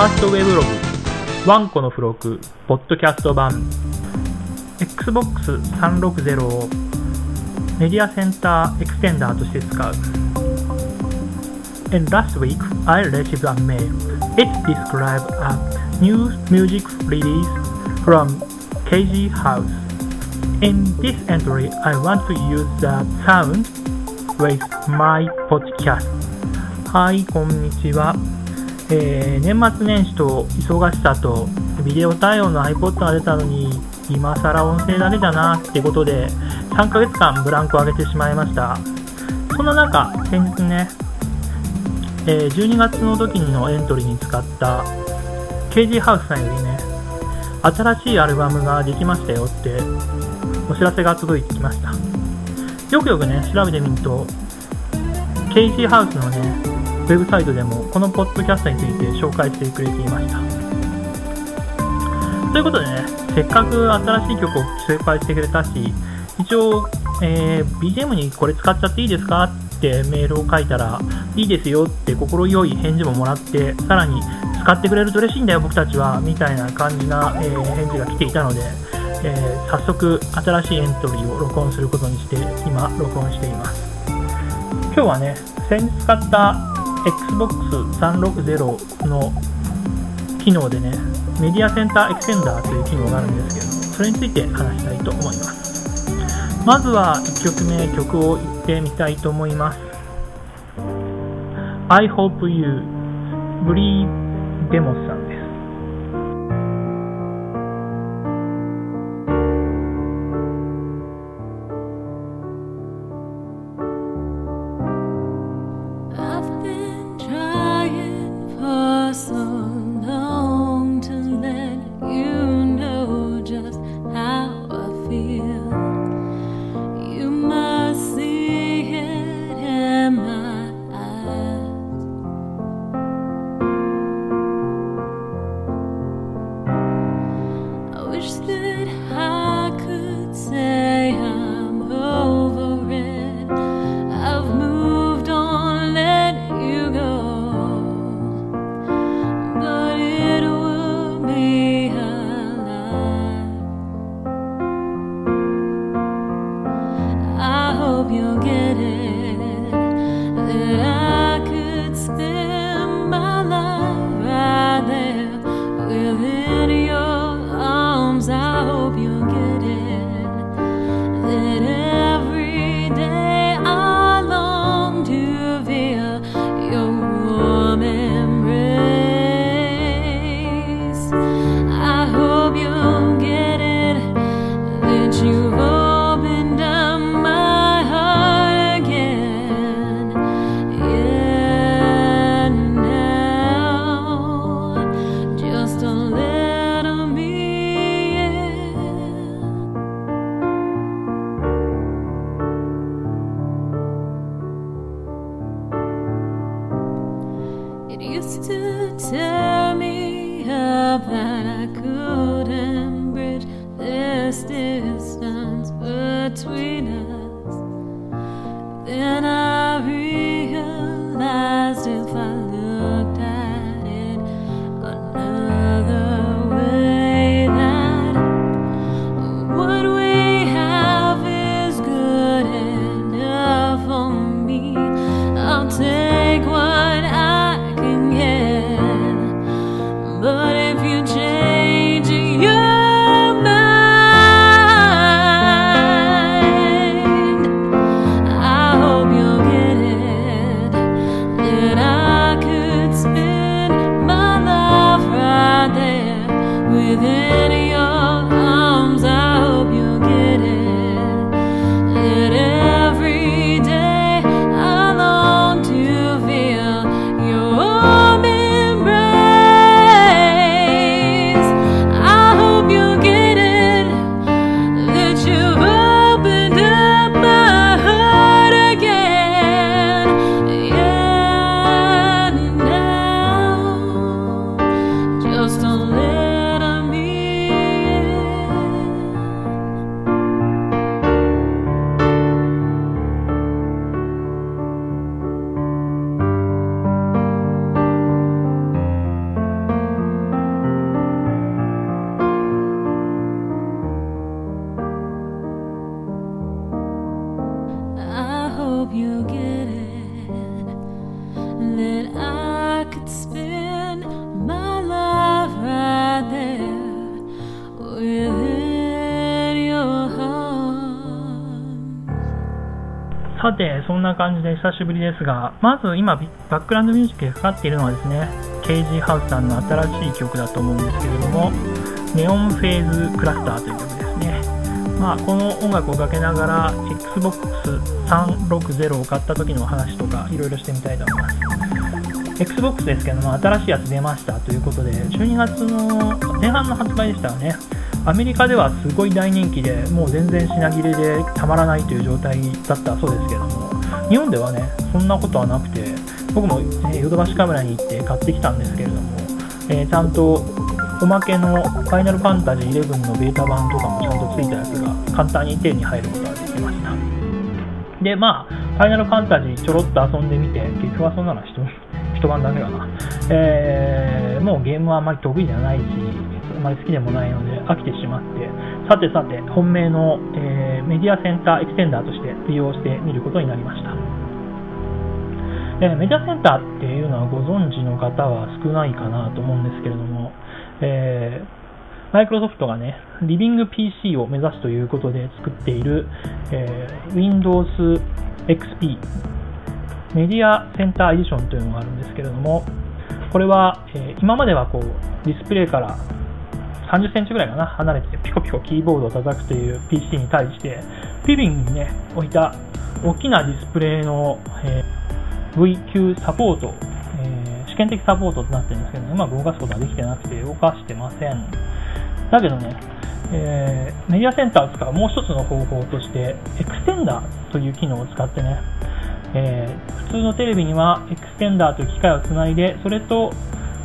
ァーストウェブログ、ワンコの付録、ポッドキャスト版、Xbox 360をメディアセンターエクステンダーとして使う。And last week, I received a mail. It described a new music release from KG House. In this entry, I want to use the sound with my podcast. はい、こんにちは。えー年末年始と忙しさとビデオ対応の iPod が出たのに今更音声だけだなってことで3ヶ月間ブランクを上げてしまいました。そんな中先日ね、え12月の時のエントリーに使った KG ハウスさんよりね新しいアルバムができましたよってお知らせが届いてきました。よくよくね調べてみると KG ハウスのねウェブサイトでもこのポッドキャストについて紹介してくれていました。ということでねせっかく新しい曲を紹介してくれたし一応、えー BGM にこれ使っちゃっていいですか？ってメールを書いたらいいですよって心よい返事ももらってさらに使ってくれると嬉しいんだよ僕たちはみたいな感じな、えー返事が来ていたので、えー早速新しいエントリーを録音することにして今録音しています。今日はね先日使った Xbox 360の機能でねメディアセンターエクセンダーという機能があるんですけどそれについて話したいと思います。まずは1曲目曲を言ってみたいと思います。I hope you ブリーデモスさん。Hope you get it. That I could spend my life right there within your arms. さて、そんな感じで久しぶりですが、まず今、バックグラウンドミュージックでかかっているのはですね、KG ハウスさんの新しい曲だと思うんですけれども、ネオンフェーズクラスターという曲ですね。まあ、この音楽をかけながら、Xbox 360を買った時の話とか、いろいろしてみたいと思います。Xbox ですけども、新しいやつ出ましたということで、12月の前半の発売でしたよね。アメリカではすごい大人気で、もう全然品切れでたまらないという状態だったそうですけども、日本ではね、そんなことはなくて、僕も、ヨドバシカメラに行って買ってきたんですけれども、えーちゃんとおまけのファイナルファンタジー11のベータ版とかもちゃんとついたやつが簡単に手に入ることができました。で、まあ、ファイナルファンタジーちょろっと遊んでみて、結局遊んだの一一晩だけかな。えーもうゲームはあまり得意じゃないし、あまり好きでもないので飽きてしまって、さてさて、本命の、えーメディアセンターエクステンダーとして利用してみることになりました。メディアセンターっていうのはご存知の方は少ないかなと思うんですけれども、えマイクロソフトがね、リビング PC を目指すということで作っている、えー Windows XP メディアセンターエディションというのがあるんですけれども、これは、えー今まではこうディスプレイから30センチぐらいかな、離れてピコピコキーボードを叩くという PC に対して、リビングにね、置いた大きなディスプレイの、えー V 級サポート、験的サポートとなってるんですけど、うまく動かすことができてなくて動かしてません。だけどね、えー Media Center を使うもう一つの方法として、エクステンダーという機能を使ってね、えー普通のテレビにはエクステンダーという機械をつないで、それと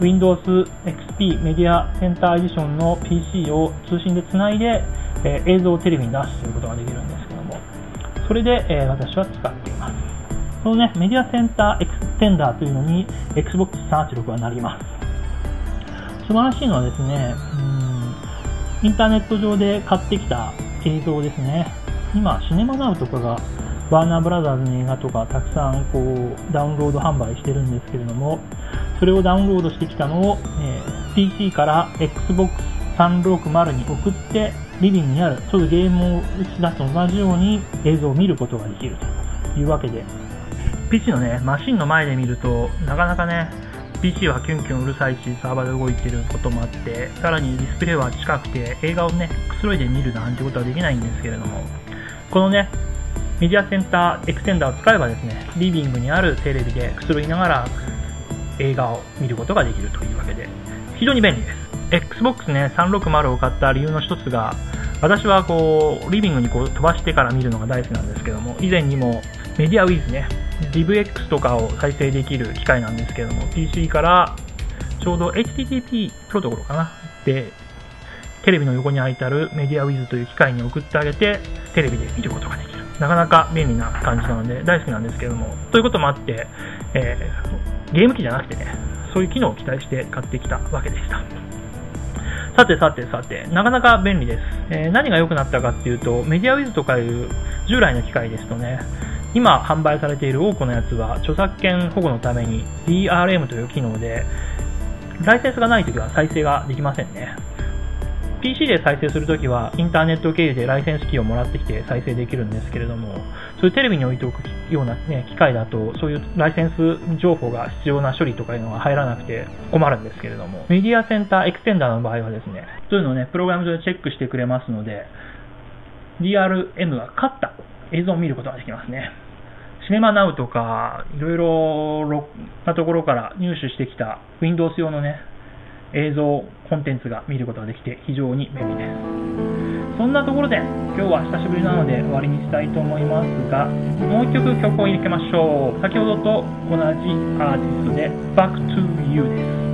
Windows XP Media Center Edition の PC を通信でつないで、えー映像をテレビに出すということができるんですけども、それで、えー私は使っています。そのね、メディアセンターエクステンダーというのに Xbox 386はなります。素晴らしいのはですね、うんインターネット上で買ってきた映像ですね。今、シネマナウとかがワーナーブラザーズの映画とかたくさんこうダウンロード販売してるんですけれども、それをダウンロードしてきたのを、えー PC から Xbox 360に送って、リビングにある、ちょうどゲームを打ち出すと同じように映像を見ることができるというわけで、PC のね、マシンの前で見ると、なかなかね、PC はキュンキュンうるさいし、サーバーで動いてることもあって、さらにディスプレイは近くて、映画をね、くつろいで見るなんてことはできないんですけれども、このね、メディアセンターエクステンダーを使えばですね、リビングにあるテレビでくつろぎながら映画を見ることができるというわけで、非常に便利です。Xbox ね、360を買った理由の一つが、私はこう、リビングにこう飛ばしてから見るのが大好きなんですけども、以前にもメディアウィズね、DivX とかを再生できる機械なんですけども、PC からちょうど HTTP プロトコルかなで、テレビの横に空いてあるメディアウィズという機械に送ってあげて、テレビで見ることができる。なかなか便利な感じなので大好きなんですけども、ということもあって、えーゲーム機じゃなくてね、そういう機能を期待して買ってきたわけでした。さてさてさて、なかなか便利です。えー何が良くなったかっていうと、メディアウィズとかいう従来の機械ですとね、今販売されている多くのやつは著作権保護のために DRM という機能で、ライセンスがないときは再生ができませんね。PC で再生するときはインターネット経由でライセンスキーをもらってきて再生できるんですけれども、そういうテレビに置いておくような、ね、機械だと、そういうライセンス情報が必要な処理とかいうのが入らなくて困るんですけれども、メディアセンターエクステンダーの場合はですね、そういうのをね、プログラム上でチェックしてくれますので、DRM が勝った映像を見ることができますね。シネマナウとか、いろいろなところから入手してきた Windows 用のね、映像コンテンツが見ることができて非常に便利です。そんなところで今日は久しぶりなので終わりにしたいと思いますが、もう一曲曲を入れましょう。先ほどと同じアーティストで Back to You です。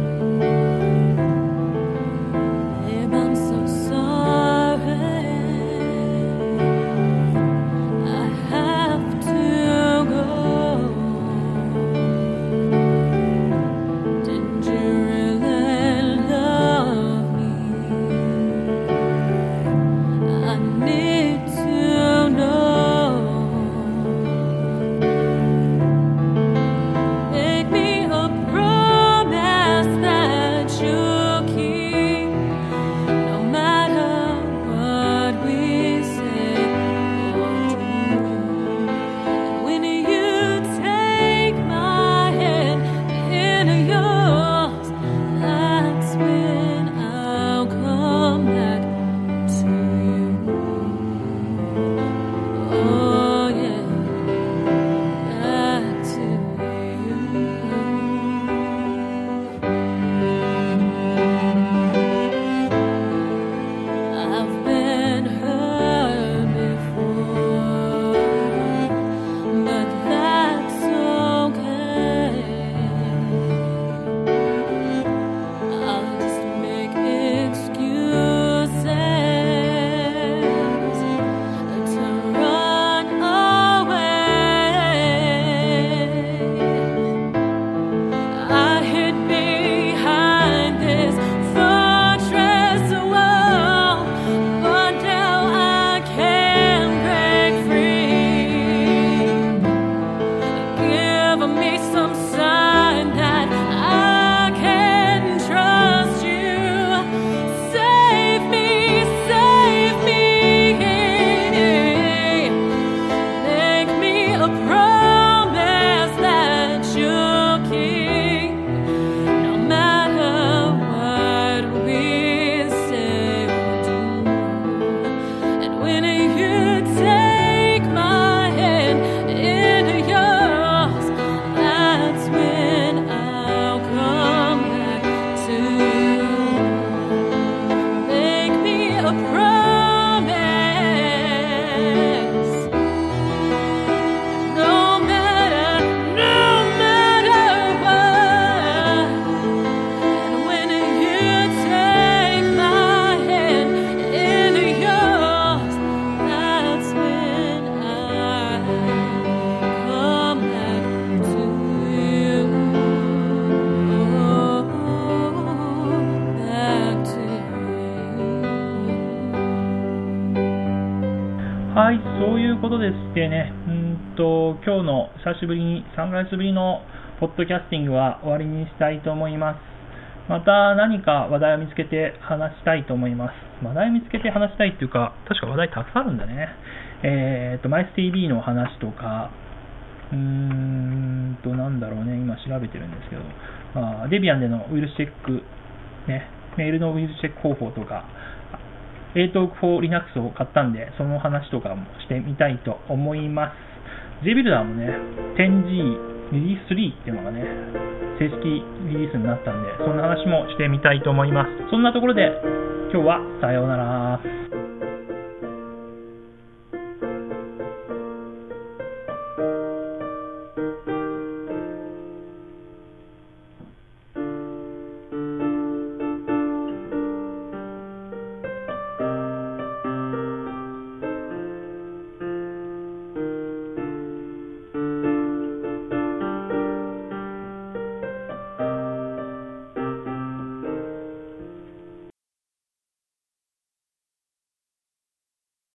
はい、そういうことでしてね、うんと、今日の久しぶりに、3ヶ月ぶりのポッドキャスティングは終わりにしたいと思います。また何か話題を見つけて話したいと思います。話題を見つけて話したいっていうか、確か話題たくさんあるんだね。えーと、マイス TV の話とか、うーんと、なんだろうね、今調べてるんですけど、まあ、デビアンでのウイルスチェック、ね、メールのウイルスチェック方法とか、a t a l k for Linux を買ったんで、その話とかもしてみたいと思います。JBuilder もね、10G リリース3っていうのがね、正式リリースになったんで、そんな話もしてみたいと思います。そんなところで、今日はさようなら。